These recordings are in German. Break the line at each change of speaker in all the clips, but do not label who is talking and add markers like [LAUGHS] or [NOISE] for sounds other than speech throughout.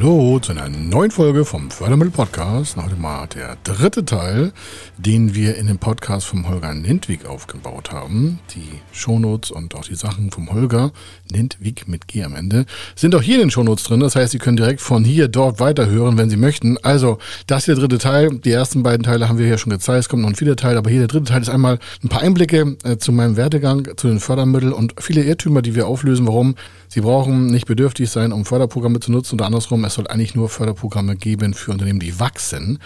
Hallo zu einer neuen Folge vom Fördermittel Podcast. Heute mal der dritte Teil, den wir in dem Podcast vom Holger Nintwig aufgebaut haben. Die Shownotes und auch die Sachen vom Holger Nintwig mit G am Ende sind auch hier in den Shownotes drin. Das heißt, Sie können direkt von hier dort weiterhören, wenn Sie möchten. Also, das hier der dritte Teil. Die ersten beiden Teile haben wir ja schon gezeigt. Es kommt noch ein vierter Teil, aber hier der dritte Teil ist einmal ein paar Einblicke äh, zu meinem Werdegang, zu den Fördermitteln und viele Irrtümer, die wir auflösen, warum Sie brauchen nicht bedürftig sein, um Förderprogramme zu nutzen oder andersrum. Es soll eigentlich nur Förderprogramme geben für Unternehmen, die wachsen,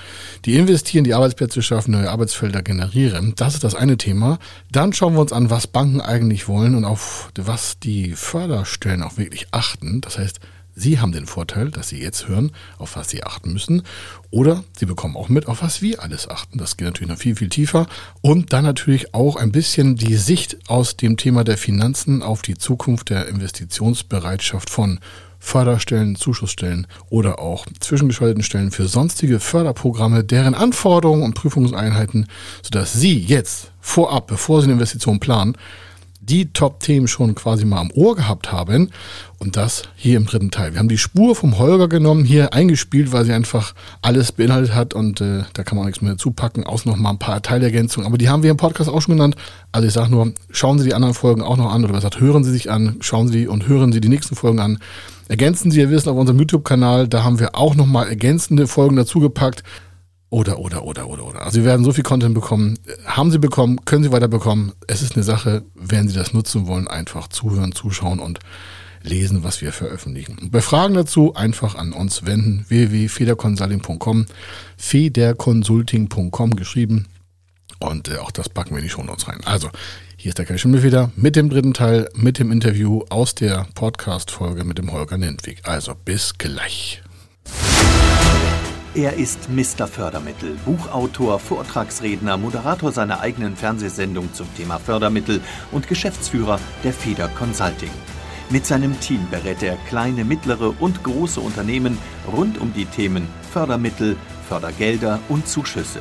die investieren, die Arbeitsplätze schaffen, neue Arbeitsfelder generieren. Das ist das eine Thema. Dann schauen wir uns an, was Banken eigentlich wollen und auf was die Förderstellen auch wirklich achten. Das heißt, Sie haben den Vorteil, dass Sie jetzt hören, auf was Sie achten müssen. Oder Sie bekommen auch mit, auf was wir alles achten. Das geht natürlich noch viel, viel tiefer. Und dann natürlich auch ein bisschen die Sicht aus dem Thema der Finanzen auf die Zukunft der Investitionsbereitschaft von Förderstellen, Zuschussstellen oder auch zwischengeschalteten Stellen für sonstige Förderprogramme, deren Anforderungen und Prüfungseinheiten, sodass Sie jetzt vorab, bevor Sie eine Investition planen, die Top-Themen schon quasi mal am Ohr gehabt haben. Und das hier im dritten Teil. Wir haben die Spur vom Holger genommen, hier eingespielt, weil sie einfach alles beinhaltet hat und äh, da kann man nichts mehr dazu packen, außer noch mal ein paar Teilergänzungen. Aber die haben wir im Podcast auch schon genannt. Also ich sage nur, schauen Sie die anderen Folgen auch noch an oder was sagt, hören Sie sich an, schauen Sie und hören Sie die nächsten Folgen an. Ergänzen Sie Ihr Wissen auf unserem YouTube-Kanal, da haben wir auch nochmal ergänzende Folgen dazugepackt. Oder, oder, oder, oder, oder. Also Sie werden so viel Content bekommen. Haben Sie bekommen, können Sie weiter bekommen. Es ist eine Sache, wenn Sie das nutzen wollen, einfach zuhören, zuschauen und lesen, was wir veröffentlichen. Und bei Fragen dazu einfach an uns wenden. www.federconsulting.com federconsulting.com geschrieben. Und äh, auch das packen wir in die Show Notes rein. Also, hier ist der Kai Schimmel wieder mit dem dritten Teil, mit dem Interview aus der Podcast-Folge mit dem Holger Nentwig. Also, bis gleich.
Er ist Mr. Fördermittel, Buchautor, Vortragsredner, Moderator seiner eigenen Fernsehsendung zum Thema Fördermittel und Geschäftsführer der Feder Consulting. Mit seinem Team berät er kleine, mittlere und große Unternehmen rund um die Themen Fördermittel, Fördergelder und Zuschüsse.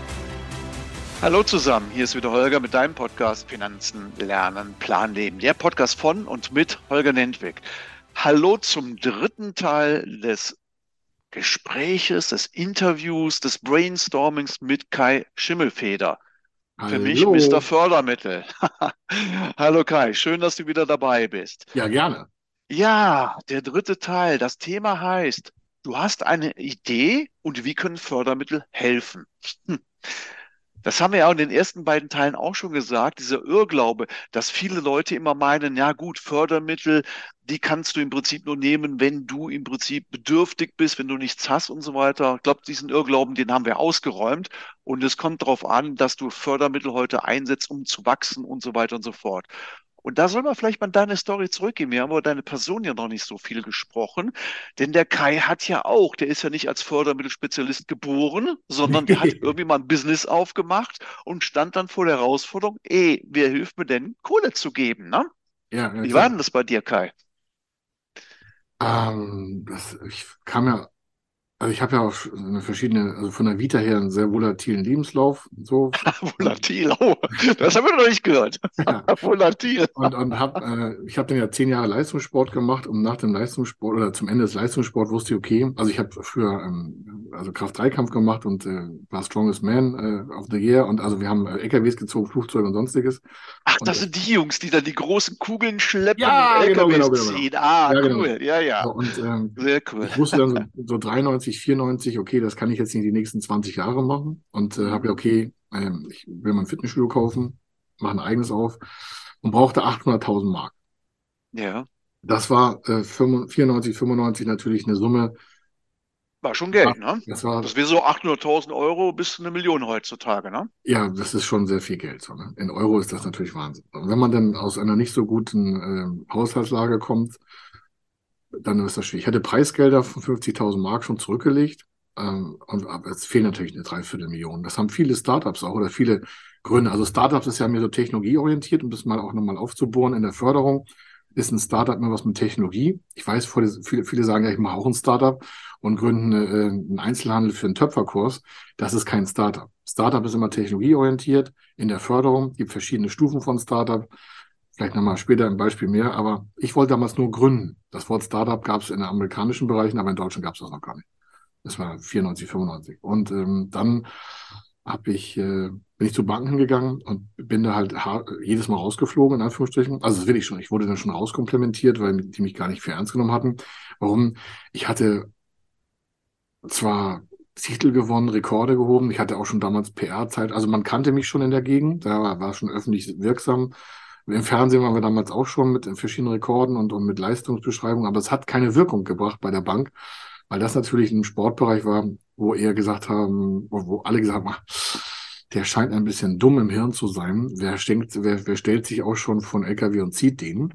Hallo zusammen, hier ist wieder Holger mit deinem Podcast Finanzen, Lernen, Planleben. Der Podcast von und mit Holger Nentwig. Hallo zum dritten Teil des Gespräches, des Interviews, des Brainstormings mit Kai Schimmelfeder. Hallo. Für mich Mr. Fördermittel. [LAUGHS] Hallo Kai, schön, dass du wieder dabei bist.
Ja, gerne.
Ja, der dritte Teil. Das Thema heißt, du hast eine Idee und wie können Fördermittel helfen? Hm. Das haben wir ja in den ersten beiden Teilen auch schon gesagt, dieser Irrglaube, dass viele Leute immer meinen, ja gut, Fördermittel, die kannst du im Prinzip nur nehmen, wenn du im Prinzip bedürftig bist, wenn du nichts hast und so weiter. Ich glaube, diesen Irrglauben, den haben wir ausgeräumt. Und es kommt darauf an, dass du Fördermittel heute einsetzt, um zu wachsen und so weiter und so fort. Und da soll man vielleicht mal deine Story zurückgehen. Wir haben über deine Person ja noch nicht so viel gesprochen, denn der Kai hat ja auch, der ist ja nicht als Fördermittelspezialist geboren, sondern der hat irgendwie mal ein Business aufgemacht und stand dann vor der Herausforderung, ey, wer hilft mir denn, Kohle zu geben, ne? Ja, Wie war denn das bei dir, Kai?
Ähm, das, ich kam ja also ich habe ja auch eine verschiedene, also von der Vita her einen sehr volatilen Lebenslauf. So. [LAUGHS]
Volatil, oh, das haben wir noch nicht gehört. Ja. [LAUGHS]
Volatil. Und, und hab, äh, ich habe dann ja zehn Jahre Leistungssport gemacht und nach dem Leistungssport oder zum Ende des Leistungssports wusste ich, okay, also ich habe früher ähm, also Kraft-3-Kampf gemacht und äh, war Strongest Man äh, of the Year und also wir haben äh, LKWs gezogen, Flugzeuge und sonstiges.
Ach,
und
das sind die Jungs, die dann die großen Kugeln schleppen
ja, und LKWs genau, genau, genau,
ziehen. Ah,
ja,
genau. cool, ja, ja.
So, und ähm, sehr cool. Ich wusste dann so, [LAUGHS] so 93 94, 94, okay, das kann ich jetzt nicht die nächsten 20 Jahre machen. Und äh, habe ja, okay, ähm, ich will mein Fitnessstudio kaufen, mache ein eigenes auf und brauchte 800.000 Mark.
Ja.
Das war äh, 94, 95 natürlich eine Summe.
War schon Geld, ja, ne? Das, war, das wäre so 800.000 Euro bis eine Million heutzutage, ne?
Ja, das ist schon sehr viel Geld. So, ne? In Euro ist das natürlich Wahnsinn. Und wenn man dann aus einer nicht so guten äh, Haushaltslage kommt, dann ist das schwierig. Ich hatte Preisgelder von 50.000 Mark schon zurückgelegt. Ähm, und aber es fehlen natürlich eine Dreiviertelmillion. Das haben viele Startups auch oder viele Gründe. Also Startups ist ja mehr so technologieorientiert, um das mal auch nochmal aufzubohren in der Förderung. Ist ein Startup immer was mit Technologie? Ich weiß, viele, viele sagen ja, ich mache auch ein Startup und gründen äh, einen Einzelhandel für einen Töpferkurs. Das ist kein Startup. Startup ist immer technologieorientiert in der Förderung. Es gibt verschiedene Stufen von Startup. Vielleicht nochmal später ein Beispiel mehr. Aber ich wollte damals nur gründen. Das Wort Startup gab es in den amerikanischen Bereichen, aber in Deutschland gab es das noch gar nicht. Das war 94, 95. Und ähm, dann habe ich, äh, bin ich zu Banken gegangen und bin da halt jedes Mal rausgeflogen, in Anführungsstrichen. Also das will ich schon. Ich wurde dann schon rauskomplementiert, weil die mich gar nicht für ernst genommen hatten. Warum? Ich hatte zwar Titel gewonnen, Rekorde gehoben. Ich hatte auch schon damals PR-Zeit. Also man kannte mich schon in der Gegend. Da war, war schon öffentlich wirksam. Im Fernsehen waren wir damals auch schon mit verschiedenen Rekorden und, und mit Leistungsbeschreibungen. Aber es hat keine Wirkung gebracht bei der Bank weil das natürlich ein Sportbereich war, wo eher gesagt haben, wo, alle gesagt haben, der scheint ein bisschen dumm im Hirn zu sein. Wer, denkt, wer, wer stellt sich auch schon von LKW und zieht den?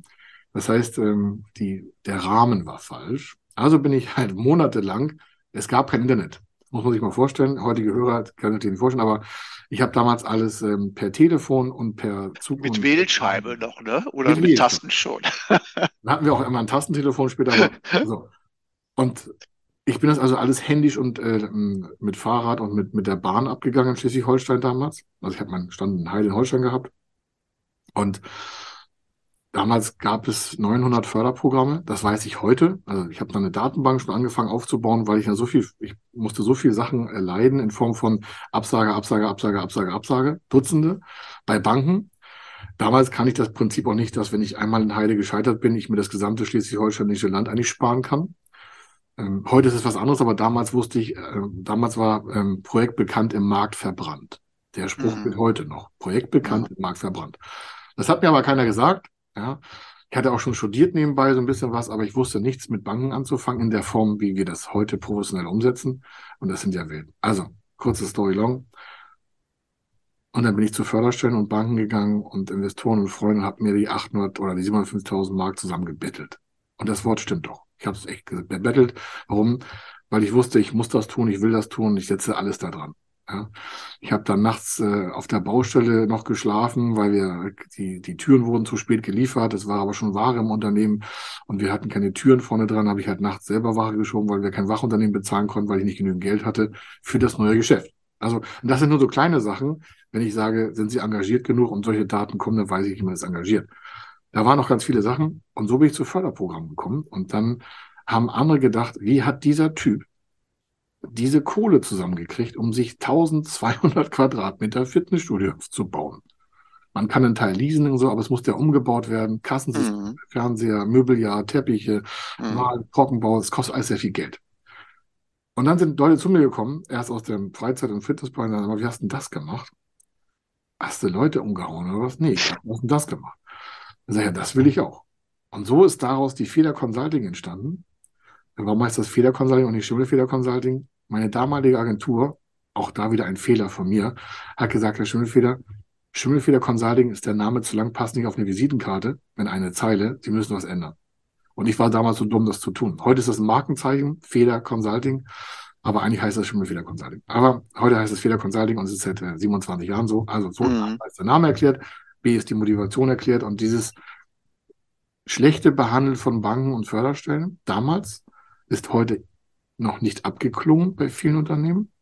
Das heißt, ähm, die, der Rahmen war falsch. Also bin ich halt monatelang, es gab kein Internet. Muss man sich mal vorstellen. Heutige Hörer können sich nicht vorstellen, aber ich habe damals alles ähm, per Telefon und per
Zug. Mit Wählscheibe noch, ne? Oder mit, mit Tasten schon. [LAUGHS]
Dann hatten wir auch immer ein Tastentelefon später. Aber, so. Und ich bin das also alles händisch und äh, mit Fahrrad und mit, mit der Bahn abgegangen in Schleswig-Holstein damals. Also ich habe meinen Stand in Heil in Holstein gehabt. Und damals gab es 900 Förderprogramme. Das weiß ich heute. Also ich habe dann eine Datenbank schon angefangen aufzubauen, weil ich ja so viel, ich musste so viel Sachen erleiden in Form von Absage, Absage, Absage, Absage, Absage, Dutzende bei Banken. Damals kann ich das Prinzip auch nicht, dass wenn ich einmal in Heide gescheitert bin, ich mir das gesamte schleswig-holsteinische Land eigentlich sparen kann. Ähm, heute ist es was anderes, aber damals wusste ich, äh, damals war ähm, Projekt bekannt im Markt verbrannt. Der Spruch mhm. gilt heute noch. Projekt bekannt mhm. im Markt verbrannt. Das hat mir aber keiner gesagt. Ja. Ich hatte auch schon studiert nebenbei so ein bisschen was, aber ich wusste nichts mit Banken anzufangen in der Form, wie wir das heute professionell umsetzen. Und das sind ja Welt. Also, kurze Story long. Und dann bin ich zu Förderstellen und Banken gegangen und Investoren und Freunde und habe mir die 800 oder die 750.000 Mark zusammengebettelt. Und das Wort stimmt doch. Ich habe es echt bebettelt. Warum? Weil ich wusste, ich muss das tun, ich will das tun, ich setze alles da dran. Ja. Ich habe dann nachts äh, auf der Baustelle noch geschlafen, weil wir die, die Türen wurden zu spät geliefert. Es war aber schon Ware im Unternehmen und wir hatten keine Türen vorne dran. Habe ich halt nachts selber Ware geschoben, weil wir kein Wachunternehmen bezahlen konnten, weil ich nicht genügend Geld hatte für das neue Geschäft. Also das sind nur so kleine Sachen. Wenn ich sage, sind Sie engagiert genug und solche Daten kommen, dann weiß ich, wie man ist engagiert. Da waren noch ganz viele Sachen und so bin ich zu Förderprogrammen gekommen und dann haben andere gedacht, wie hat dieser Typ diese Kohle zusammengekriegt, um sich 1200 [LAUGHS] Quadratmeter Fitnessstudio zu bauen. Man kann einen Teil leasen und so, aber es muss ja umgebaut werden. Kassensystem, mhm. Fernseher, Möbeljahr, Teppiche, mhm. Mal, Trockenbau, es kostet alles sehr viel Geld. Und dann sind Leute zu mir gekommen, erst aus dem Freizeit- und Fitnessbereich, aber wie hast du denn das gemacht? Hast du Leute umgehauen oder was? Nee, ich hab denn das gemacht? Dann sage ich, ja, das will ich auch. Und so ist daraus die Fehler Consulting entstanden. Warum heißt das Fehler Consulting und nicht Schimmelfehler Consulting? Meine damalige Agentur, auch da wieder ein Fehler von mir, hat gesagt, Herr Schimmelfeder, Schimmelfeder Consulting ist der Name zu lang, passt nicht auf eine Visitenkarte, wenn eine Zeile, Sie müssen was ändern. Und ich war damals so dumm, das zu tun. Heute ist das ein Markenzeichen, Feder Consulting, aber eigentlich heißt das Schimmelfeder Consulting. Aber heute heißt es Feder Consulting und es ist seit 27 äh, Jahren so. Also so mhm. ist der Name erklärt. B ist die Motivation erklärt und dieses schlechte Behandeln von Banken und Förderstellen damals ist heute noch nicht abgeklungen bei vielen Unternehmen.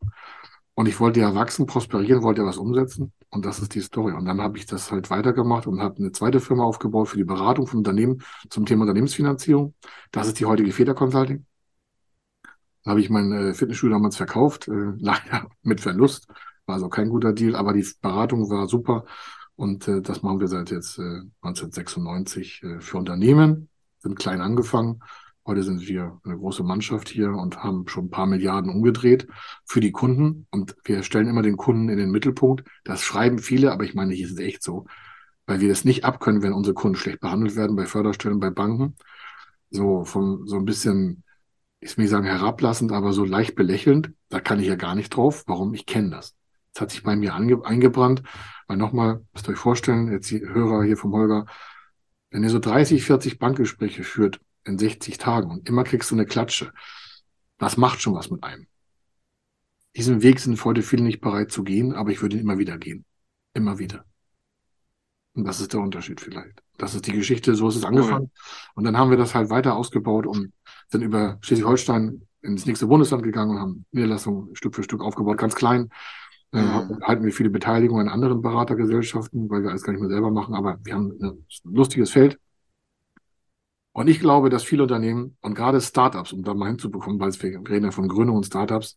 Und ich wollte ja wachsen, prosperieren, wollte ja was umsetzen. Und das ist die Story. Und dann habe ich das halt weitergemacht und habe eine zweite Firma aufgebaut für die Beratung von Unternehmen zum Thema Unternehmensfinanzierung. Das ist die heutige Feder Consulting. Da habe ich mein äh, Fitnessstudio damals verkauft, äh, [LAUGHS] leider mit Verlust. War also kein guter Deal, aber die Beratung war super. Und äh, das machen wir seit jetzt äh, 1996 äh, für Unternehmen, sind klein angefangen. Heute sind wir eine große Mannschaft hier und haben schon ein paar Milliarden umgedreht für die Kunden. Und wir stellen immer den Kunden in den Mittelpunkt. Das schreiben viele, aber ich meine, hier ist es echt so, weil wir das nicht abkönnen, wenn unsere Kunden schlecht behandelt werden bei Förderstellen, bei Banken. So von so ein bisschen, ich will nicht sagen herablassend, aber so leicht belächelnd. Da kann ich ja gar nicht drauf. Warum? Ich kenne das. Das hat sich bei mir eingebrannt. Weil nochmal, müsst ihr euch vorstellen, jetzt die Hörer hier vom Holger, wenn ihr so 30, 40 Bankgespräche führt in 60 Tagen und immer kriegst du eine Klatsche, das macht schon was mit einem. Diesen Weg sind heute viele nicht bereit zu gehen, aber ich würde ihn immer wieder gehen. Immer wieder. Und das ist der Unterschied vielleicht. Das ist die Geschichte, so ist es angefangen. Und dann haben wir das halt weiter ausgebaut und sind über Schleswig-Holstein ins nächste Bundesland gegangen und haben Niederlassungen Stück für Stück aufgebaut, ganz klein. Äh, mhm. halten wir viele Beteiligungen an anderen Beratergesellschaften, weil wir alles gar nicht mehr selber machen, aber wir haben ein lustiges Feld. Und ich glaube, dass viele Unternehmen und gerade Startups, um da mal hinzubekommen, weil wir reden ja von Gründung und Startups,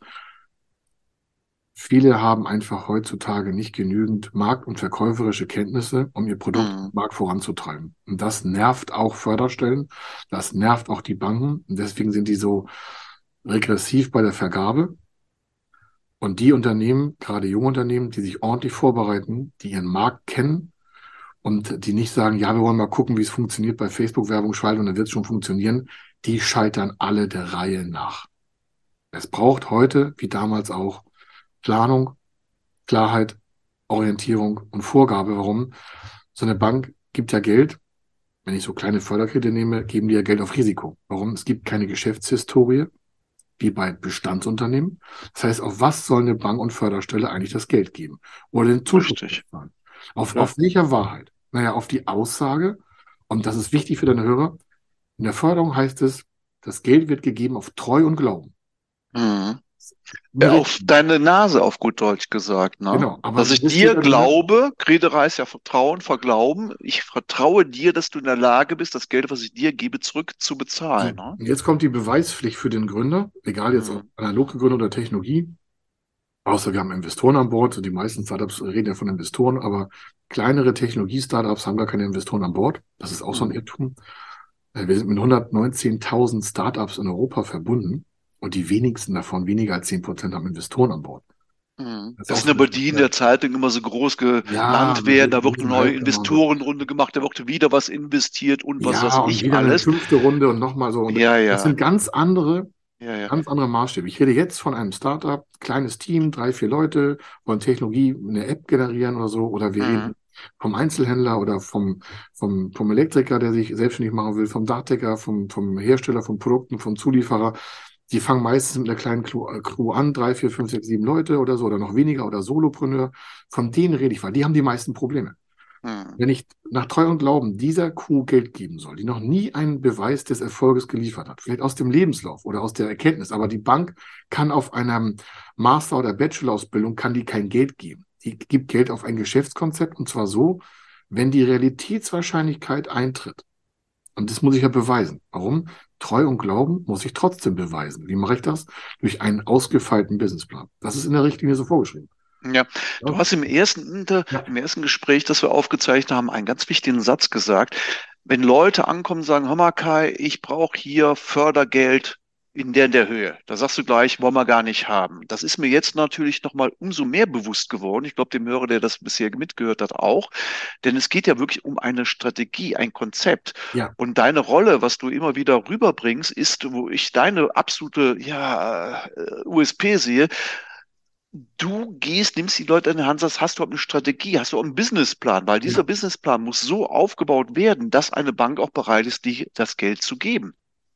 viele haben einfach heutzutage nicht genügend markt- und verkäuferische Kenntnisse, um ihr Produkt mhm. Markt voranzutreiben. Und das nervt auch Förderstellen, das nervt auch die Banken. Und deswegen sind die so regressiv bei der Vergabe. Und die Unternehmen, gerade junge Unternehmen, die sich ordentlich vorbereiten, die ihren Markt kennen und die nicht sagen, ja, wir wollen mal gucken, wie es funktioniert bei Facebook-Werbung schalten und dann wird es schon funktionieren, die scheitern alle der Reihe nach. Es braucht heute, wie damals auch, Planung, Klarheit, Orientierung und Vorgabe. Warum? So eine Bank gibt ja Geld. Wenn ich so kleine Förderkredite nehme, geben die ja Geld auf Risiko. Warum? Es gibt keine Geschäftshistorie, wie bei Bestandsunternehmen. Das heißt, auf was soll eine Bank und Förderstelle eigentlich das Geld geben? Oder den Zuschuss? Auf, ja. auf welcher Wahrheit? Naja, auf die Aussage, und das ist wichtig für deine Hörer, in der Förderung heißt es, das Geld wird gegeben auf Treu und Glauben.
Mhm. Ja, auf deine Nase, auf gut Deutsch gesagt. Ne? Genau, aber dass ich dir glaube, Grede heißt ja Vertrauen, Verglauben. Ich vertraue dir, dass du in der Lage bist, das Geld, was ich dir gebe, zurück zu bezahlen.
Ne? Jetzt kommt die Beweispflicht für den Gründer, egal jetzt mhm. ob analog gegründet oder Technologie. Außer wir haben Investoren an Bord. Die meisten Startups reden ja von Investoren, aber kleinere Technologie-Startups haben gar keine Investoren an Bord. Das ist auch so ein mhm. Irrtum. Äh, wir sind mit 119.000 Startups in Europa verbunden. Und die wenigsten davon, weniger als 10 Prozent, haben Investoren an Bord.
Mhm. Das, das ist aber die in der Zeitung immer so groß genannt ja, werden. Da wird eine neue Investorenrunde gemacht, da wird wieder was investiert und was
ja, weiß ich wieder alles. Eine fünfte Runde und nochmal so. Und ja, ja. Das sind ganz andere, ja, ja. ganz andere Maßstäbe. Ich rede jetzt von einem Startup, kleines Team, drei, vier Leute, wollen Technologie, eine App generieren oder so, oder wir mhm. reden vom Einzelhändler oder vom, vom, vom Elektriker, der sich selbstständig machen will, vom Dachdecker, vom, vom Hersteller von Produkten, vom Zulieferer. Die fangen meistens mit einer kleinen Crew, äh, Crew an, drei, vier, fünf, sechs, sieben Leute oder so, oder noch weniger, oder Solopreneur. Von denen rede ich, weil die haben die meisten Probleme. Hm. Wenn ich nach Treu und Glauben dieser Crew Geld geben soll, die noch nie einen Beweis des Erfolges geliefert hat, vielleicht aus dem Lebenslauf oder aus der Erkenntnis, aber die Bank kann auf einer Master- oder Bachelor-Ausbildung kann die kein Geld geben. Die gibt Geld auf ein Geschäftskonzept und zwar so, wenn die Realitätswahrscheinlichkeit eintritt. Und das muss ich ja beweisen. Warum? Treu und Glauben muss ich trotzdem beweisen. Wie mache ich das? Durch einen ausgefeilten Businessplan. Das ist in der Richtlinie so vorgeschrieben.
Ja, du hast im ersten, ja. im ersten Gespräch, das wir aufgezeichnet haben, einen ganz wichtigen Satz gesagt. Wenn Leute ankommen und sagen, hör mal Kai, ich brauche hier Fördergeld in der, in der Höhe. Da sagst du gleich, wollen wir gar nicht haben. Das ist mir jetzt natürlich nochmal umso mehr bewusst geworden. Ich glaube, dem Hörer, der das bisher mitgehört hat, auch. Denn es geht ja wirklich um eine Strategie, ein Konzept. Ja. Und deine Rolle, was du immer wieder rüberbringst, ist, wo ich deine absolute, ja, äh, USP sehe, du gehst, nimmst die Leute in die Hand, sagst, hast du eine Strategie, hast du einen Businessplan, weil dieser ja. Businessplan muss so aufgebaut werden, dass eine Bank auch bereit ist, dir das Geld zu geben.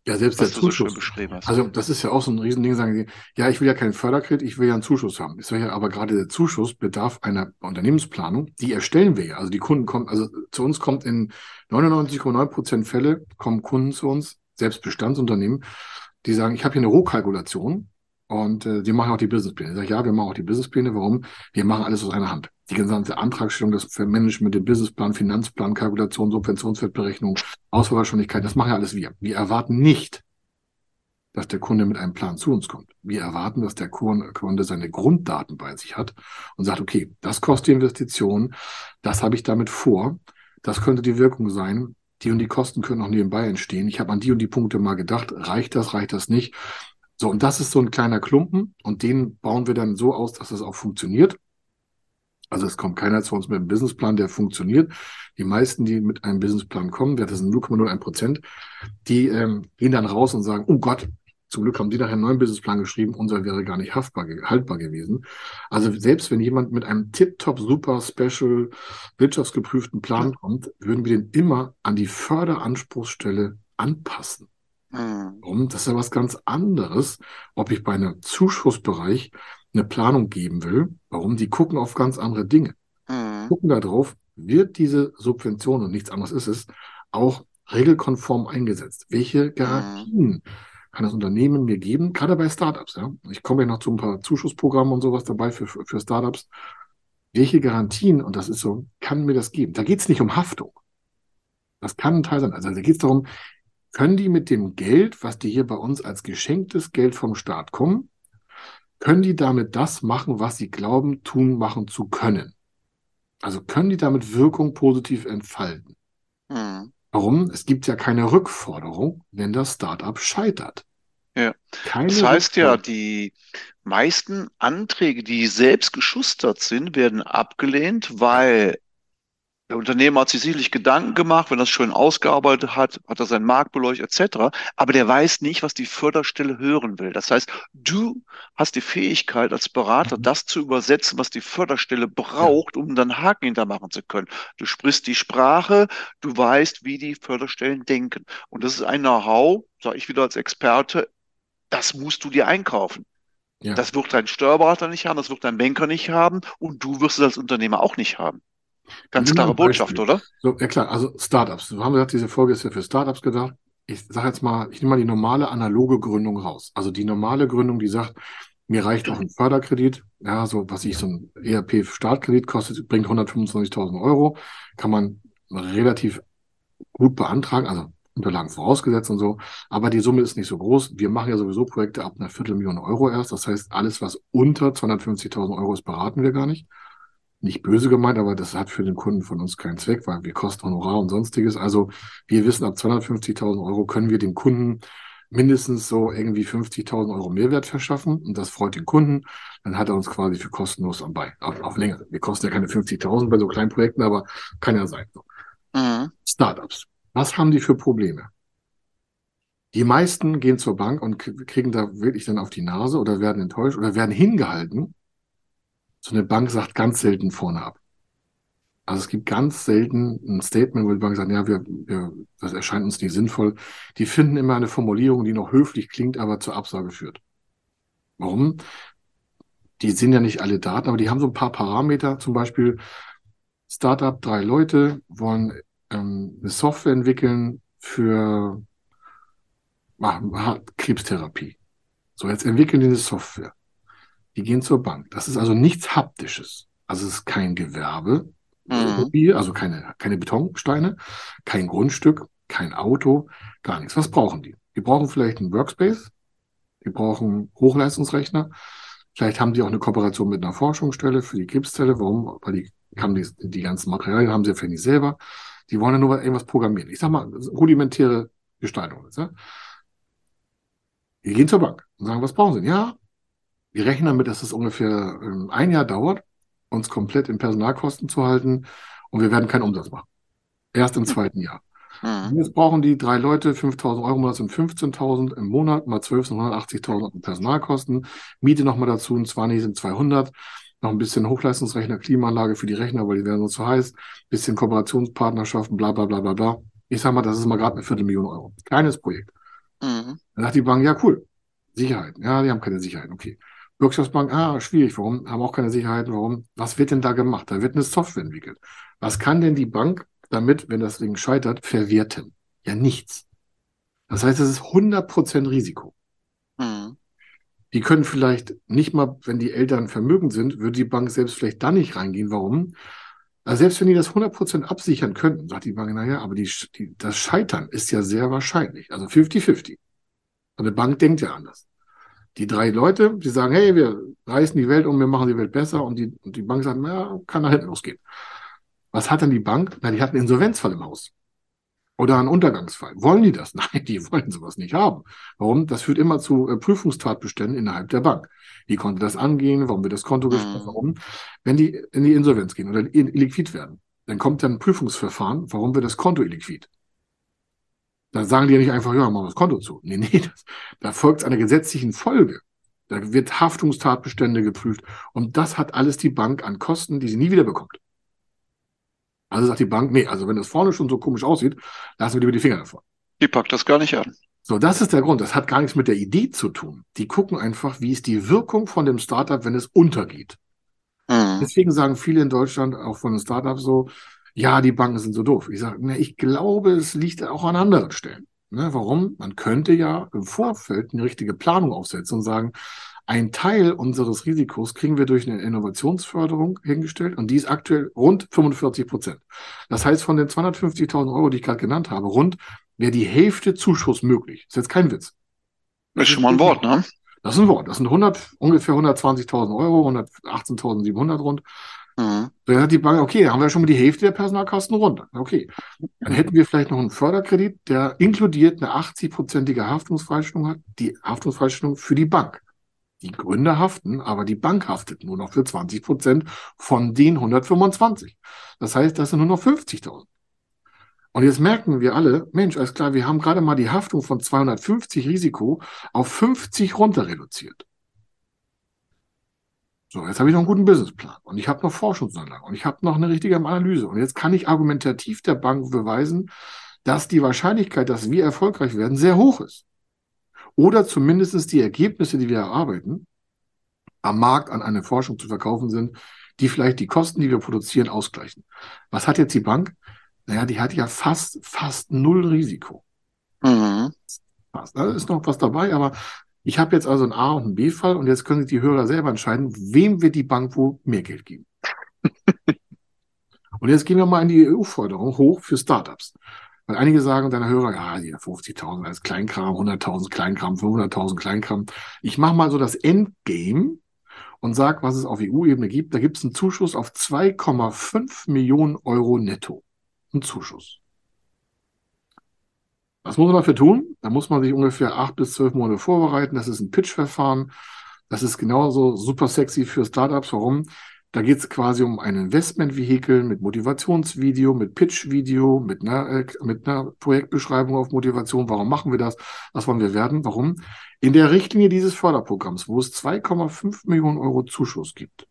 Ja, selbst der Zuschuss. So also das ist ja auch so ein Riesending, sagen die, ja, ich will ja keinen Förderkredit, ich will ja einen Zuschuss haben. Ich sage ja, aber gerade der Zuschuss bedarf einer Unternehmensplanung, die erstellen wir ja. Also die Kunden kommen, also zu uns kommt in 99,9 Prozent Fälle kommen Kunden zu uns, selbst Bestandsunternehmen, die sagen, ich habe hier eine Rohkalkulation und äh, die machen auch die Businesspläne. Ich sage, ja, wir machen auch die Businesspläne. Warum? Wir machen alles aus einer Hand die gesamte Antragstellung, das Management, den Businessplan, Finanzplan, Kalkulation, Subventionswertberechnung, Auswahlwahrscheinlichkeit, das machen ja alles wir. Wir erwarten nicht, dass der Kunde mit einem Plan zu uns kommt. Wir erwarten, dass der Kunde seine Grunddaten bei sich hat und sagt, okay, das kostet die Investition, das habe ich damit vor, das könnte die Wirkung sein, die und die Kosten können auch nebenbei entstehen. Ich habe an die und die Punkte mal gedacht, reicht das, reicht das nicht? So, und das ist so ein kleiner Klumpen und den bauen wir dann so aus, dass das auch funktioniert. Also es kommt keiner zu uns mit einem Businessplan, der funktioniert. Die meisten, die mit einem Businessplan kommen, das sind 0,01 Prozent, die ähm, gehen dann raus und sagen, oh Gott, zum Glück haben die nachher einen neuen Businessplan geschrieben, unser wäre gar nicht haftbar, haltbar gewesen. Also selbst wenn jemand mit einem tip-top, super, special, wirtschaftsgeprüften Plan kommt, würden wir den immer an die Förderanspruchsstelle anpassen. Mhm. Das ist ja was ganz anderes, ob ich bei einem Zuschussbereich eine Planung geben will, warum? Die gucken auf ganz andere Dinge.
Mhm.
Gucken darauf, wird diese Subvention, und nichts anderes ist es, auch regelkonform eingesetzt? Welche Garantien kann das Unternehmen mir geben? Gerade bei Startups, ja. Ich komme ja noch zu ein paar Zuschussprogrammen und sowas dabei für, für, für Startups. Welche Garantien, und das ist so, kann mir das geben? Da geht es nicht um Haftung. Das kann ein Teil sein. Also da geht es darum, können die mit dem Geld, was die hier bei uns als geschenktes Geld vom Staat kommen, können die damit das machen, was sie glauben, tun, machen zu können? Also können die damit Wirkung positiv entfalten?
Mhm.
Warum? Es gibt ja keine Rückforderung, wenn das Startup scheitert.
Ja.
Keine
Das heißt ja, die meisten Anträge, die selbst geschustert sind, werden abgelehnt, weil der Unternehmer hat sich sicherlich Gedanken gemacht, wenn er es schön ausgearbeitet hat, hat er seinen Markt beleuchtet etc. Aber der weiß nicht, was die Förderstelle hören will. Das heißt, du hast die Fähigkeit als Berater,
Mhm.
das zu übersetzen, was die Förderstelle braucht, um dann Haken hintermachen zu können. Du sprichst die Sprache, du weißt, wie die Förderstellen denken. Und das ist ein Know-how, sage ich wieder als Experte, das musst du dir einkaufen.
Ja.
Das wird dein Steuerberater nicht haben, das wird dein Banker nicht haben und du wirst es als Unternehmer auch nicht haben. Ganz klare
Beispiel.
Botschaft, oder?
So, ja klar, also Startups. Wir haben gesagt, diese Folge ist ja für Startups gedacht. Ich sage jetzt mal, ich nehme mal die normale analoge Gründung raus. Also die normale Gründung, die sagt, mir reicht auch ein Förderkredit. Ja, so was ich so ein ERP-Startkredit kostet, bringt 125.000 Euro. Kann man relativ gut beantragen, also Unterlagen vorausgesetzt und so. Aber die Summe ist nicht so groß. Wir machen ja sowieso Projekte ab einer Viertelmillion Euro erst. Das heißt, alles, was unter 250.000 Euro ist, beraten wir gar nicht. Nicht böse gemeint, aber das hat für den Kunden von uns keinen Zweck, weil wir kosten Honorar und sonstiges. Also wir wissen, ab 250.000 Euro können wir dem Kunden mindestens so irgendwie 50.000 Euro Mehrwert verschaffen und das freut den Kunden. Dann hat er uns quasi für kostenlos am Bei, auf, auf länger. Wir kosten ja keine 50.000 bei so kleinen Projekten, aber kann ja sein.
Mhm.
Startups. Was haben die für Probleme? Die meisten gehen zur Bank und kriegen da wirklich dann auf die Nase oder werden enttäuscht oder werden hingehalten. So eine Bank sagt ganz selten vorne ab. Also es gibt ganz selten ein Statement, wo die Bank sagt, ja, wir, wir, das erscheint uns nicht sinnvoll. Die finden immer eine Formulierung, die noch höflich klingt, aber zur Absage führt. Warum? Die sind ja nicht alle Daten, aber die haben so ein paar Parameter, zum Beispiel Startup, drei Leute wollen ähm, eine Software entwickeln für ah, Krebstherapie. So, jetzt entwickeln die eine Software. Die gehen zur Bank. Das ist also nichts Haptisches. Also es ist kein Gewerbe,
Mhm.
also keine, keine Betonsteine, kein Grundstück, kein Auto, gar nichts. Was brauchen die? Die brauchen vielleicht einen Workspace, die brauchen Hochleistungsrechner, vielleicht haben die auch eine Kooperation mit einer Forschungsstelle für die Krebszelle. Warum? Weil die haben die, die ganzen Materialien haben sie ja vielleicht nicht selber. Die wollen ja nur irgendwas programmieren. Ich sag mal, rudimentäre Gestaltung. Ja? Die gehen zur Bank und sagen, was brauchen sie? Ja, wir rechnen damit, dass es ungefähr ähm, ein Jahr dauert, uns komplett in Personalkosten zu halten und wir werden keinen Umsatz machen. Erst im zweiten Jahr.
Mhm.
Jetzt brauchen die drei Leute 5.000 Euro, das sind 15.000 im Monat, mal 12 sind 180.000 Euro Personalkosten. Miete nochmal dazu, ein 20 sind 200. Noch ein bisschen Hochleistungsrechner, Klimaanlage für die Rechner, weil die werden sonst zu heiß. Bisschen Kooperationspartnerschaften, bla, bla, bla, bla, bla. Ich sag mal, das ist mal gerade eine Viertelmillion Euro. Kleines Projekt.
Mhm.
Dann sagt die Bank, ja, cool. Sicherheit. Ja, die haben keine Sicherheit. Okay. Wirtschaftsbank, ah, schwierig. Warum? Haben auch keine Sicherheiten. Warum? Was wird denn da gemacht? Da wird eine Software entwickelt. Was kann denn die Bank damit, wenn das Ding scheitert, verwerten? Ja, nichts. Das heißt, es ist 100% Risiko.
Mhm.
Die können vielleicht nicht mal, wenn die Eltern vermögend sind, würde die Bank selbst vielleicht da nicht reingehen. Warum? Also selbst wenn die das 100% absichern könnten, sagt die Bank, naja, aber die, die, das Scheitern ist ja sehr wahrscheinlich. Also 50-50. Und eine Bank denkt ja anders. Die drei Leute, die sagen, hey, wir reißen die Welt um, wir machen die Welt besser. Und die, und die Bank sagt, na, kann nach hinten losgehen. Was hat dann die Bank? Na, die hat einen Insolvenzfall im Haus. Oder einen Untergangsfall. Wollen die das? [LAUGHS] Nein, die wollen sowas nicht haben. Warum? Das führt immer zu äh, Prüfungstatbeständen innerhalb der Bank. Wie konnte das angehen? Warum wird das Konto gesperrt?
Mhm.
Warum? Wenn die in die Insolvenz gehen oder illiquid werden, dann kommt dann ein Prüfungsverfahren. Warum wird das Konto illiquid? Da sagen die ja nicht einfach, ja, machen wir das Konto zu. Nee, nee, das, da folgt einer gesetzlichen Folge. Da wird Haftungstatbestände geprüft. Und das hat alles die Bank an Kosten, die sie nie wieder bekommt. Also sagt die Bank, nee, also wenn das vorne schon so komisch aussieht, lassen wir lieber die Finger davon.
Die packt das gar nicht an.
So, das ist der Grund. Das hat gar nichts mit der Idee zu tun. Die gucken einfach, wie ist die Wirkung von dem Startup, wenn es untergeht. Mhm. Deswegen sagen viele in Deutschland, auch von den Startups so, ja, die Banken sind so doof. Ich sage, ne, ich glaube, es liegt auch an anderen Stellen. Ne, warum? Man könnte ja im Vorfeld eine richtige Planung aufsetzen und sagen, ein Teil unseres Risikos kriegen wir durch eine Innovationsförderung hingestellt und die ist aktuell rund 45 Prozent. Das heißt, von den 250.000 Euro, die ich gerade genannt habe, rund wäre die Hälfte Zuschuss möglich. Das ist jetzt kein Witz.
Das ist schon mal ein Wort, ne?
Das ist ein Wort. Das sind 100, ungefähr 120.000 Euro, 118.700 rund. Mhm. Da hat die Bank, okay, haben wir schon mal die Hälfte der Personalkosten runter. Okay. Dann hätten wir vielleicht noch einen Förderkredit, der inkludiert eine 80-prozentige Haftungsfreistellung hat, die Haftungsfreistellung für die Bank. Die Gründer haften, aber die Bank haftet nur noch für 20 Prozent von den 125. Das heißt, das sind nur noch 50.000. Und jetzt merken wir alle, Mensch, alles klar, wir haben gerade mal die Haftung von 250 Risiko auf 50 runter reduziert. So, jetzt habe ich noch einen guten Businessplan und ich habe noch Forschungsanlagen und ich habe noch eine richtige Analyse. Und jetzt kann ich argumentativ der Bank beweisen, dass die Wahrscheinlichkeit, dass wir erfolgreich werden, sehr hoch ist. Oder zumindest die Ergebnisse, die wir erarbeiten, am Markt an eine Forschung zu verkaufen sind, die vielleicht die Kosten, die wir produzieren, ausgleichen. Was hat jetzt die Bank? Naja, die hat ja fast, fast null Risiko. Mhm. Fast. Da ist noch was dabei, aber ich habe jetzt also einen A- und einen B-Fall und jetzt können sich die Hörer selber entscheiden, wem wird die Bank wo mehr Geld geben. [LAUGHS] und jetzt gehen wir mal in die EU-Forderung hoch für Startups. Weil einige sagen, deine Hörer, ja, die 50.000 als Kleinkram, 100.000 Kleinkram, 500.000 Kleinkram. Ich mache mal so das Endgame und sag, was es auf EU-Ebene gibt. Da gibt es einen Zuschuss auf 2,5 Millionen Euro netto. Ein Zuschuss. Was muss man dafür tun? Da muss man sich ungefähr acht bis zwölf Monate vorbereiten. Das ist ein Pitch-Verfahren. Das ist genauso super sexy für Startups. Warum? Da geht es quasi um ein Investmentvehikel mit Motivationsvideo, mit Pitch-Video, mit einer, äh, mit einer Projektbeschreibung auf Motivation. Warum machen wir das? Was wollen wir werden? Warum? In der Richtlinie dieses Förderprogramms, wo es 2,5 Millionen Euro Zuschuss gibt,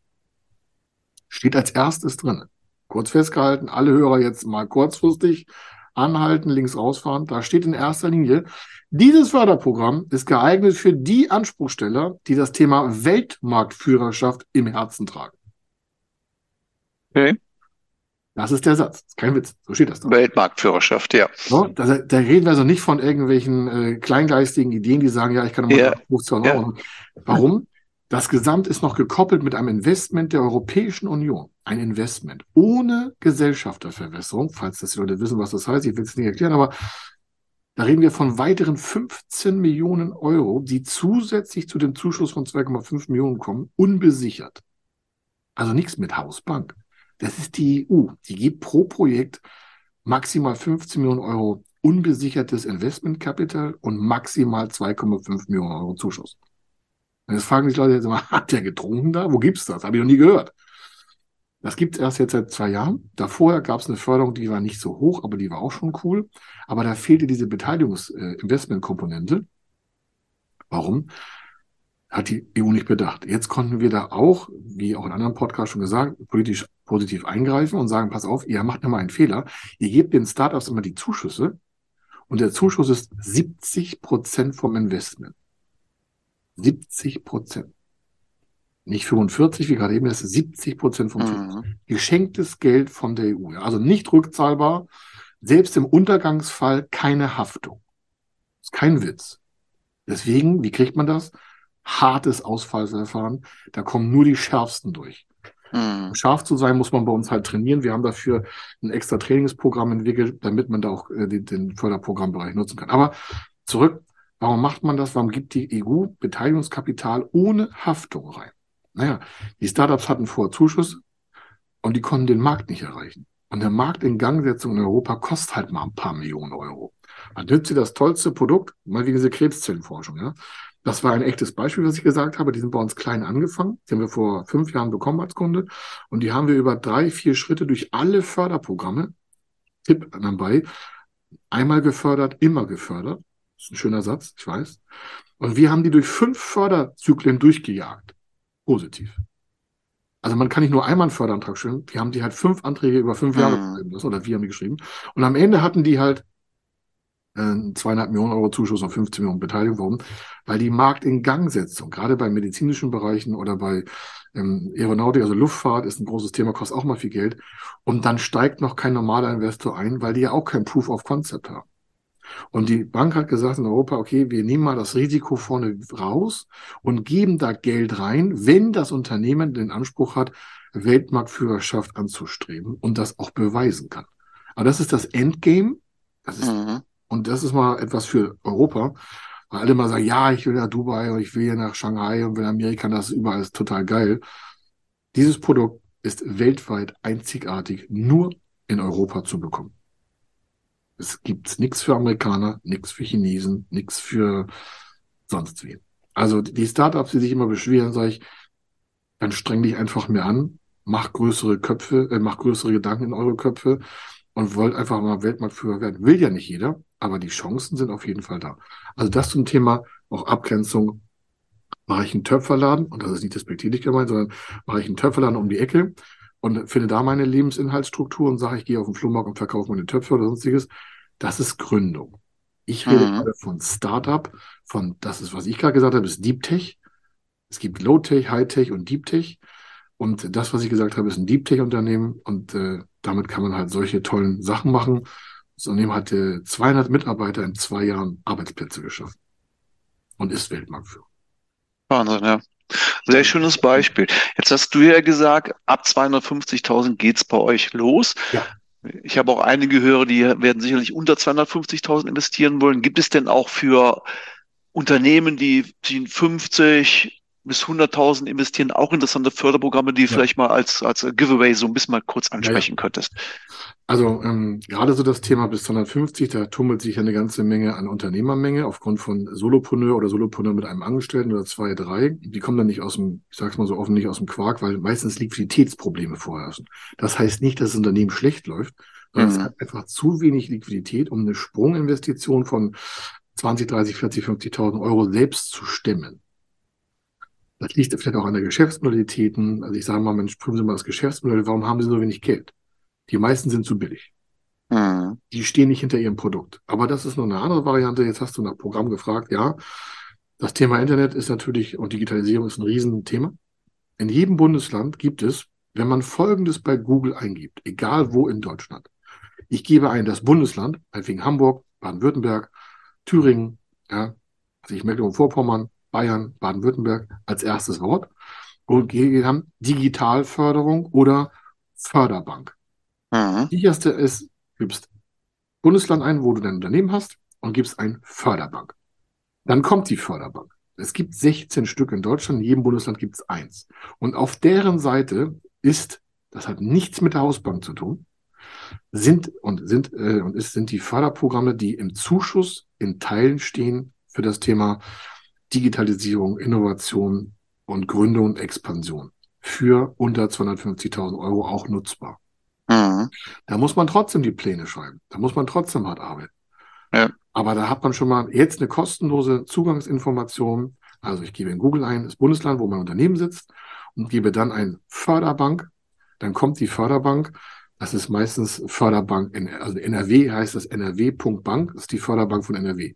steht als erstes drin. Kurz festgehalten, alle Hörer jetzt mal kurzfristig anhalten, links rausfahren. Da steht in erster Linie, dieses Förderprogramm ist geeignet für die Anspruchsteller, die das Thema Weltmarktführerschaft im Herzen tragen. Okay. Das ist der Satz. ist kein Witz. So steht das
da. Weltmarktführerschaft, ja.
So, da, da, reden wir also nicht von irgendwelchen äh, kleingeistigen Ideen, die sagen, ja, ich kann mal ja. 50 Euro. Ja. Warum? Das Gesamt ist noch gekoppelt mit einem Investment der Europäischen Union. Ein Investment ohne Gesellschafterverwässerung, falls das die Leute wissen, was das heißt. Ich will es nicht erklären, aber da reden wir von weiteren 15 Millionen Euro, die zusätzlich zu dem Zuschuss von 2,5 Millionen kommen, unbesichert. Also nichts mit Hausbank. Das ist die EU. Die gibt pro Projekt maximal 15 Millionen Euro unbesichertes Investmentkapital und maximal 2,5 Millionen Euro Zuschuss. Und jetzt fragen sich Leute jetzt mal, [LAUGHS] hat der getrunken da? Wo gibt's das? Habe ich noch nie gehört. Das gibt's erst jetzt seit zwei Jahren. Davor gab es eine Förderung, die war nicht so hoch, aber die war auch schon cool. Aber da fehlte diese Beteiligungs-Investment-Komponente. Äh, Warum? Hat die EU nicht bedacht. Jetzt konnten wir da auch, wie auch in anderen Podcasts schon gesagt, politisch positiv eingreifen und sagen, pass auf, ihr macht immer einen Fehler. Ihr gebt den Startups immer die Zuschüsse und der Zuschuss ist 70 Prozent vom Investment. 70 Prozent. Nicht 45, wie gerade eben, das ist 70 Prozent vom mhm. Geschenktes Geld von der EU. Also nicht rückzahlbar, selbst im Untergangsfall keine Haftung. Das ist kein Witz. Deswegen, wie kriegt man das? Hartes Ausfallsverfahren. Da kommen nur die Schärfsten durch. Mhm. Um scharf zu sein, muss man bei uns halt trainieren. Wir haben dafür ein extra Trainingsprogramm entwickelt, damit man da auch äh, den, den Förderprogrammbereich nutzen kann. Aber zurück Warum macht man das? Warum gibt die EU Beteiligungskapital ohne Haftung rein? Naja, die Startups hatten vorher Zuschuss und die konnten den Markt nicht erreichen. Und der Markt in Gangsetzung in Europa kostet halt mal ein paar Millionen Euro. Man nimmt sie das tollste Produkt, mal wie diese Krebszellenforschung, ja. Das war ein echtes Beispiel, was ich gesagt habe. Die sind bei uns klein angefangen. Die haben wir vor fünf Jahren bekommen als Kunde. Und die haben wir über drei, vier Schritte durch alle Förderprogramme, Tipp dabei, einmal gefördert, immer gefördert. Das ist ein schöner Satz, ich weiß. Und wir haben die durch fünf Förderzyklen durchgejagt. Positiv. Also man kann nicht nur einmal einen Förderantrag stellen, wir haben die halt fünf Anträge über fünf Jahre mhm. geschrieben, oder wir haben die geschrieben. Und am Ende hatten die halt äh, zweieinhalb Millionen Euro Zuschuss auf 15 Millionen Beteiligung. Warum? Weil die Marktingangsetzung, gerade bei medizinischen Bereichen oder bei ähm, Aeronautik, also Luftfahrt ist ein großes Thema, kostet auch mal viel Geld. Und dann steigt noch kein normaler Investor ein, weil die ja auch kein Proof of Concept haben. Und die Bank hat gesagt in Europa, okay, wir nehmen mal das Risiko vorne raus und geben da Geld rein, wenn das Unternehmen den Anspruch hat, Weltmarktführerschaft anzustreben und das auch beweisen kann. Aber das ist das Endgame. Das ist, mhm. Und das ist mal etwas für Europa. Weil alle mal sagen, ja, ich will nach Dubai und ich will hier nach Shanghai und will Amerika, das ist überall ist total geil. Dieses Produkt ist weltweit einzigartig nur in Europa zu bekommen. Es gibt nichts für Amerikaner, nichts für Chinesen, nichts für sonst wen. Also die Startups, die sich immer beschweren, sage ich, dann streng dich einfach mehr an, mach größere Köpfe, äh, mach größere Gedanken in eure Köpfe und wollt einfach mal Weltmarktführer werden. Will ja nicht jeder, aber die Chancen sind auf jeden Fall da. Also das zum Thema auch Abgrenzung. Mache ich einen Töpferladen, und das ist nicht despektierlich gemeint, sondern mache ich einen Töpferladen um die Ecke und finde da meine Lebensinhaltsstruktur und sage, ich gehe auf den Flohmarkt und verkaufe meine Töpfe oder sonstiges. Das ist Gründung. Ich rede mhm. gerade von Startup, von, das ist, was ich gerade gesagt habe, ist Deep Tech. Es gibt Low Tech, High Tech und Deep Tech. Und das, was ich gesagt habe, ist ein Deep Tech Unternehmen. Und äh, damit kann man halt solche tollen Sachen machen. Das Unternehmen hat äh, 200 Mitarbeiter in zwei Jahren Arbeitsplätze geschaffen. Und ist Weltmarktführer.
Wahnsinn, ja. Sehr schönes Beispiel. Jetzt hast du ja gesagt, ab 250.000 geht's bei euch los. Ja. Ich habe auch einige Hörer, die werden sicherlich unter 250.000 investieren wollen. Gibt es denn auch für Unternehmen, die 50 bis 100.000 investieren, auch interessante Förderprogramme, die ja. vielleicht mal als, als Giveaway so ein bisschen mal kurz ansprechen ja, ja. könntest?
Also ähm, gerade so das Thema bis 250, da tummelt sich eine ganze Menge an Unternehmermenge aufgrund von Solopreneur oder Solopreneur mit einem Angestellten oder zwei, drei. Die kommen dann nicht aus dem, ich sag's mal so offen, nicht aus dem Quark, weil meistens Liquiditätsprobleme vorherrschen. Das heißt nicht, dass das Unternehmen schlecht läuft, sondern mhm. es hat einfach zu wenig Liquidität, um eine Sprunginvestition von 20, 30, 40, 50.000 Euro selbst zu stemmen. Das liegt vielleicht auch an der Geschäftsmodalitäten. Also ich sage mal, Mensch, prüfen Sie mal das Geschäftsmodell, warum haben Sie so wenig Geld? Die meisten sind zu billig. Mhm. Die stehen nicht hinter ihrem Produkt. Aber das ist noch eine andere Variante. Jetzt hast du nach Programm gefragt. Ja, das Thema Internet ist natürlich und Digitalisierung ist ein Riesenthema. In jedem Bundesland gibt es, wenn man Folgendes bei Google eingibt, egal wo in Deutschland. Ich gebe ein das Bundesland, meinetwegen Hamburg, Baden-Württemberg, Thüringen, ja, also ich Mecklenburg-Vorpommern, Bayern, Baden-Württemberg als erstes Wort und gehe dann Digitalförderung oder Förderbank. Mhm. Sicherste ist, gibst Bundesland ein, wo du dein Unternehmen hast und gibst ein Förderbank. Dann kommt die Förderbank. Es gibt 16 Stück in Deutschland, in jedem Bundesland gibt es eins. Und auf deren Seite ist, das hat nichts mit der Hausbank zu tun, sind und sind äh, und ist, sind die Förderprogramme, die im Zuschuss in Teilen stehen für das Thema Digitalisierung, Innovation und Gründung und Expansion für unter 250.000 Euro auch nutzbar. Mhm. Da muss man trotzdem die Pläne schreiben. Da muss man trotzdem hart arbeiten. Ja. Aber da hat man schon mal jetzt eine kostenlose Zugangsinformation. Also ich gebe in Google ein, das Bundesland, wo mein Unternehmen sitzt und gebe dann ein Förderbank. Dann kommt die Förderbank. Das ist meistens Förderbank, in, also NRW heißt das NRW.bank, das ist die Förderbank von NRW.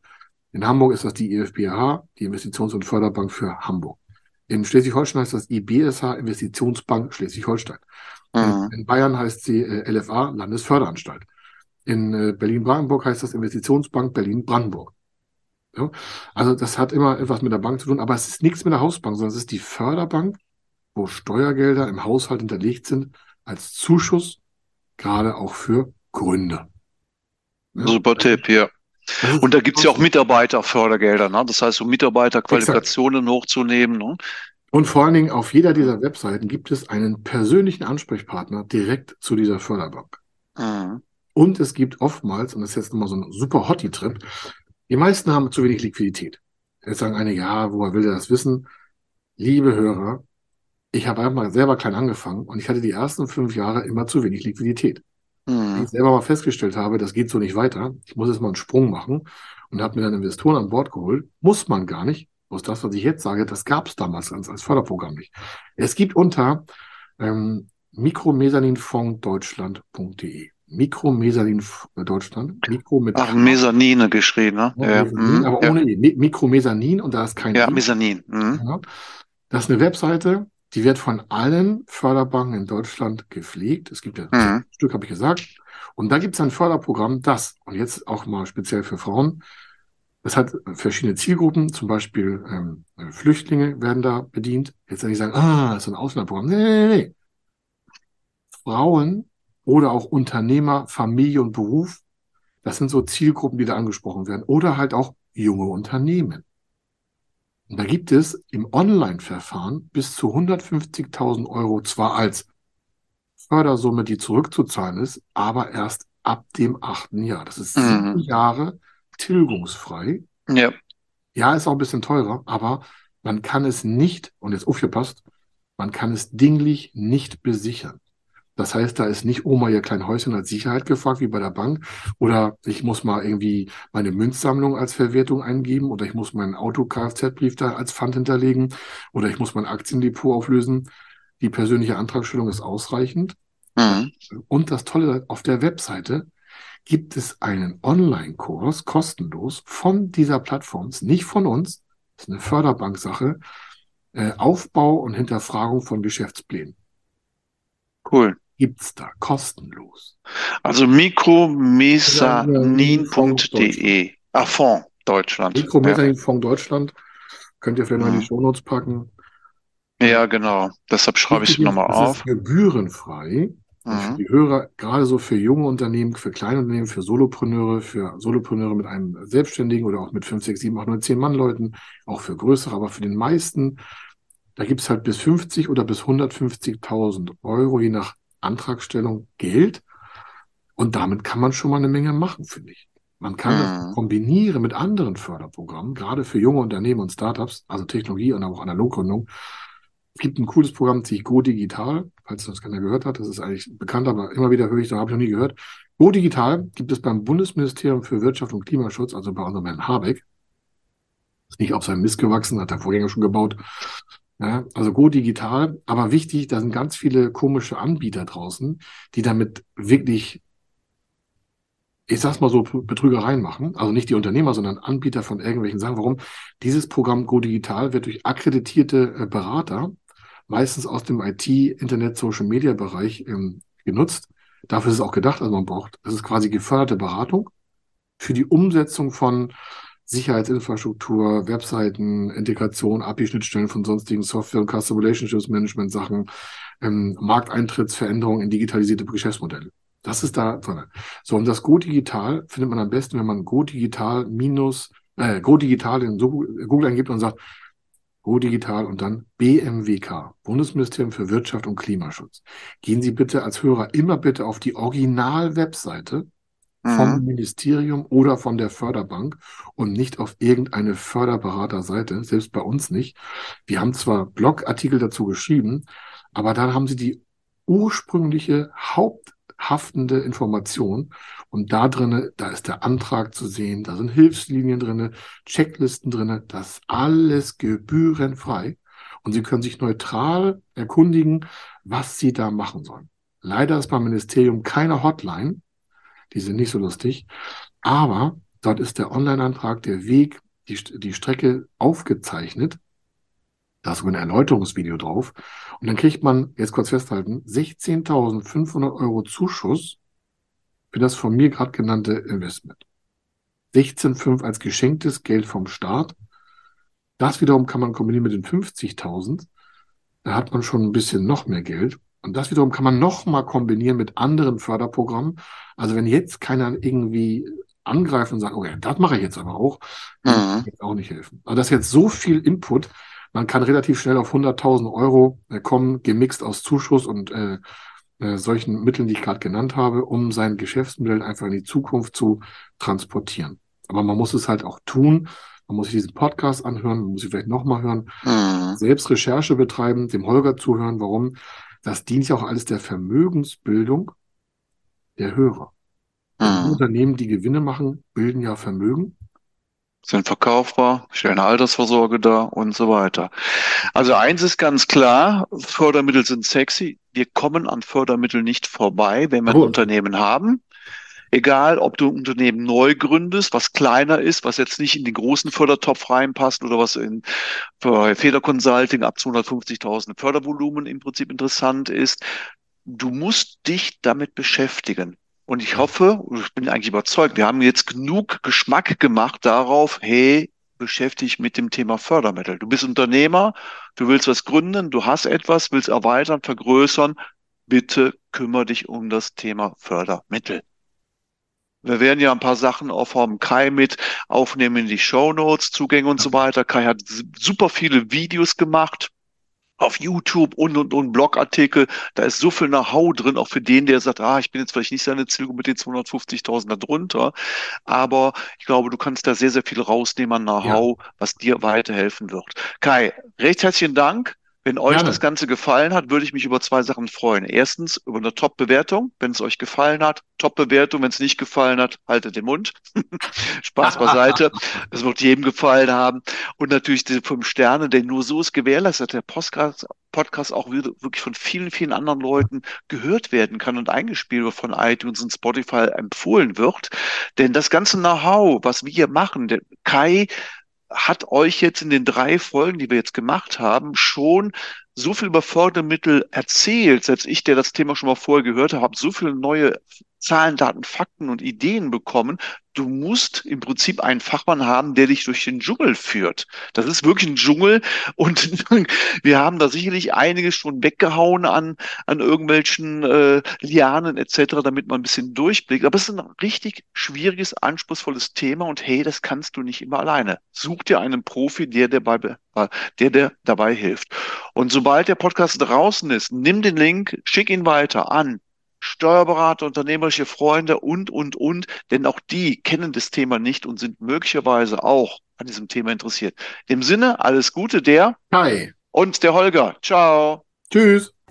In Hamburg ist das die IFBH, die Investitions- und Förderbank für Hamburg. In Schleswig-Holstein heißt das IBSH, Investitionsbank Schleswig-Holstein. Mhm. In Bayern heißt sie äh, LFA, Landesförderanstalt. In äh, Berlin-Brandenburg heißt das Investitionsbank Berlin-Brandenburg. Ja? Also das hat immer etwas mit der Bank zu tun, aber es ist nichts mit der Hausbank, sondern es ist die Förderbank, wo Steuergelder im Haushalt hinterlegt sind als Zuschuss, gerade auch für Gründer.
Ja? Super Tipp, ja. Und da gibt es ja auch Mitarbeiterfördergelder, ne? das heißt, um Mitarbeiterqualifikationen Exakt. hochzunehmen. Ne?
Und vor allen Dingen auf jeder dieser Webseiten gibt es einen persönlichen Ansprechpartner direkt zu dieser Förderbank. Mhm. Und es gibt oftmals, und das ist jetzt nochmal so ein super Hottie-Trip, die meisten haben zu wenig Liquidität. Jetzt sagen einige, ja, woher will der das wissen? Liebe Hörer, ich habe einfach mal selber klein angefangen und ich hatte die ersten fünf Jahre immer zu wenig Liquidität. Mhm. Ich selber mal festgestellt habe, das geht so nicht weiter. Ich muss jetzt mal einen Sprung machen und habe mir dann Investoren an Bord geholt. Muss man gar nicht. Bloß das, was ich jetzt sage, das gab es damals als, als Förderprogramm nicht. Es gibt unter ähm, mikromesaninfondsdeutschland.de. Mikromesanin Deutschland. Mikro mit
Ach, Mesanine geschrieben, ne?
Ja, ja. Mesanin, mhm. aber ohne ja. E. Mikromesanin und da ist kein
Ja, I. Mesanin. Mhm.
Das ist eine Webseite, die wird von allen Förderbanken in Deutschland gepflegt. Es gibt ja mhm. ein Stück, habe ich gesagt. Und da gibt es ein Förderprogramm, das, und jetzt auch mal speziell für Frauen, das hat verschiedene Zielgruppen, zum Beispiel ähm, Flüchtlinge werden da bedient. Jetzt ich sagen, ah, das ist ein Ausländerprogramm. Nee, nee, nee. Frauen oder auch Unternehmer, Familie und Beruf, das sind so Zielgruppen, die da angesprochen werden. Oder halt auch junge Unternehmen. Und da gibt es im Online-Verfahren bis zu 150.000 Euro zwar als Fördersumme, die zurückzuzahlen ist, aber erst ab dem achten Jahr. Das ist sieben mhm. Jahre tilgungsfrei.
Ja.
Ja, ist auch ein bisschen teurer, aber man kann es nicht, und jetzt aufgepasst, man kann es dinglich nicht besichern. Das heißt, da ist nicht Oma ihr klein Häuschen als Sicherheit gefragt, wie bei der Bank. Oder ich muss mal irgendwie meine Münzsammlung als Verwertung eingeben. Oder ich muss meinen Auto-Kfz-Brief da als Pfand hinterlegen. Oder ich muss mein Aktiendepot auflösen. Die persönliche Antragstellung ist ausreichend. Mhm. Und das Tolle, auf der Webseite gibt es einen Online-Kurs kostenlos von dieser Plattform, nicht von uns, das ist eine Förderbanksache, äh, Aufbau und Hinterfragung von Geschäftsplänen.
Cool.
Gibt's da kostenlos.
Also mikromesanin.de. Ah, Fonds Deutschland.
Mikromesanin-Fonds Deutschland. Könnt ihr vielleicht mhm. mal in die mhm. Shownotes packen.
Ja, genau. Deshalb schreibe ich es nochmal auf.
Ist gebührenfrei. Mhm. Für die Hörer, gerade so für junge Unternehmen, für kleine Unternehmen, für Solopreneure, für Solopreneure mit einem Selbstständigen oder auch mit 5, 6, 7, 8, 9, 10 Mann Leuten, auch für größere, aber für den meisten, da gibt es halt bis 50 oder bis 150.000 Euro, je nach Antragstellung, Geld. Und damit kann man schon mal eine Menge machen, finde ich. Man kann mhm. das kombinieren mit anderen Förderprogrammen, gerade für junge Unternehmen und Startups, also Technologie und auch Analoggründung. Es gibt ein cooles Programm, sich Go Digital, falls das keiner gehört hat. Das ist eigentlich bekannt, aber immer wieder höre ich, da habe ich noch nie gehört. Go Digital gibt es beim Bundesministerium für Wirtschaft und Klimaschutz, also bei unserem Herrn Habeck. Ist nicht auf seinem Mist gewachsen, hat der Vorgänger schon gebaut. Ja, also Go Digital, aber wichtig, da sind ganz viele komische Anbieter draußen, die damit wirklich, ich sag's mal so, Betrügereien machen. Also nicht die Unternehmer, sondern Anbieter von irgendwelchen Sachen. Warum? Dieses Programm Go Digital wird durch akkreditierte äh, Berater meistens aus dem IT, Internet, Social Media Bereich ähm, genutzt. Dafür ist es auch gedacht, also man braucht, das ist quasi geförderte Beratung für die Umsetzung von Sicherheitsinfrastruktur, Webseiten, Integration, API-Schnittstellen von sonstigen Software- und Customer Relationships Management Sachen, ähm, Markteintrittsveränderungen in digitalisierte Geschäftsmodelle. Das ist da drin. So, und das Go Digital findet man am besten, wenn man Go Digital minus, äh, Go Digital in Google eingibt und sagt, Go Digital und dann BMWK, Bundesministerium für Wirtschaft und Klimaschutz. Gehen Sie bitte als Hörer immer bitte auf die Original-Webseite vom mhm. Ministerium oder von der Förderbank und nicht auf irgendeine Förderberaterseite, selbst bei uns nicht. Wir haben zwar Blogartikel dazu geschrieben, aber dann haben sie die ursprüngliche haupthaftende Information und da drinne, da ist der Antrag zu sehen, da sind Hilfslinien drinne, Checklisten drinne, das alles gebührenfrei und Sie können sich neutral erkundigen, was Sie da machen sollen. Leider ist beim Ministerium keine Hotline. Die sind nicht so lustig. Aber dort ist der Online-Antrag, der Weg, die, die Strecke aufgezeichnet. Da ist sogar ein Erläuterungsvideo drauf. Und dann kriegt man, jetzt kurz festhalten, 16.500 Euro Zuschuss für das von mir gerade genannte Investment. 16,5 als geschenktes Geld vom Staat. Das wiederum kann man kombinieren mit den 50.000. Da hat man schon ein bisschen noch mehr Geld. Und das wiederum kann man noch mal kombinieren mit anderen Förderprogrammen. Also wenn jetzt keiner irgendwie angreift und sagt, okay, das mache ich jetzt aber auch, mhm. wird auch nicht helfen. Also das ist jetzt so viel Input. Man kann relativ schnell auf 100.000 Euro äh, kommen, gemixt aus Zuschuss und äh, äh, solchen Mitteln, die ich gerade genannt habe, um sein Geschäftsmodell einfach in die Zukunft zu transportieren. Aber man muss es halt auch tun. Man muss sich diesen Podcast anhören, man muss sich vielleicht nochmal hören, mhm. selbst Recherche betreiben, dem Holger zuhören. Warum? Das dient ja auch alles der Vermögensbildung der Hörer. Mhm. Unternehmen, die Gewinne machen, bilden ja Vermögen
sind verkaufbar, stellen Altersvorsorge dar und so weiter. Also eins ist ganz klar, Fördermittel sind sexy, wir kommen an Fördermitteln nicht vorbei, wenn wir ein Unternehmen haben. Egal, ob du ein Unternehmen neu gründest, was kleiner ist, was jetzt nicht in den großen Fördertopf reinpasst oder was in Feder Consulting ab 250.000 Fördervolumen im Prinzip interessant ist. Du musst dich damit beschäftigen. Und ich hoffe, ich bin eigentlich überzeugt, wir haben jetzt genug Geschmack gemacht darauf, hey, beschäftige dich mit dem Thema Fördermittel. Du bist Unternehmer, du willst was gründen, du hast etwas, willst erweitern, vergrößern. Bitte kümmere dich um das Thema Fördermittel. Wir werden ja ein paar Sachen auch vom Kai mit aufnehmen in die Show Notes, Zugänge und so weiter. Kai hat super viele Videos gemacht auf YouTube und und und Blogartikel. Da ist so viel Know-how drin, auch für den, der sagt, ah, ich bin jetzt vielleicht nicht seine Zielgruppe mit den 250.000 da drunter. Aber ich glaube, du kannst da sehr, sehr viel rausnehmen an Know-how, ja. was dir weiterhelfen wird. Kai, recht herzlichen Dank. Wenn euch Gerne. das Ganze gefallen hat, würde ich mich über zwei Sachen freuen. Erstens über eine Top-Bewertung, wenn es euch gefallen hat. Top-Bewertung, wenn es nicht gefallen hat, haltet den Mund. [LAUGHS] Spaß beiseite. [LAUGHS] Es wird jedem gefallen haben. Und natürlich diese fünf Sterne, denn nur so ist gewährleistet, der Podcast, Podcast auch wirklich von vielen, vielen anderen Leuten gehört werden kann und eingespielt wird von iTunes und Spotify empfohlen wird. Denn das ganze Know-how, was wir hier machen, der Kai hat euch jetzt in den drei Folgen, die wir jetzt gemacht haben, schon so viel über Fördermittel erzählt, selbst ich, der das Thema schon mal vorher gehört habe, habe so viele neue Zahlen, Daten, Fakten und Ideen bekommen. Du musst im Prinzip einen Fachmann haben, der dich durch den Dschungel führt. Das ist wirklich ein Dschungel und [LAUGHS] wir haben da sicherlich einiges schon weggehauen an, an irgendwelchen äh, Lianen etc., damit man ein bisschen durchblickt. Aber es ist ein richtig schwieriges, anspruchsvolles Thema und hey, das kannst du nicht immer alleine. Such dir einen Profi, der, der, bei, der, der dabei hilft. Und sobald der Podcast draußen ist, nimm den Link, schick ihn weiter an Steuerberater, unternehmerische Freunde und, und, und, denn auch die kennen das Thema nicht und sind möglicherweise auch an diesem Thema interessiert. Im Sinne, alles Gute, der
Kai
und der Holger. Ciao.
Tschüss.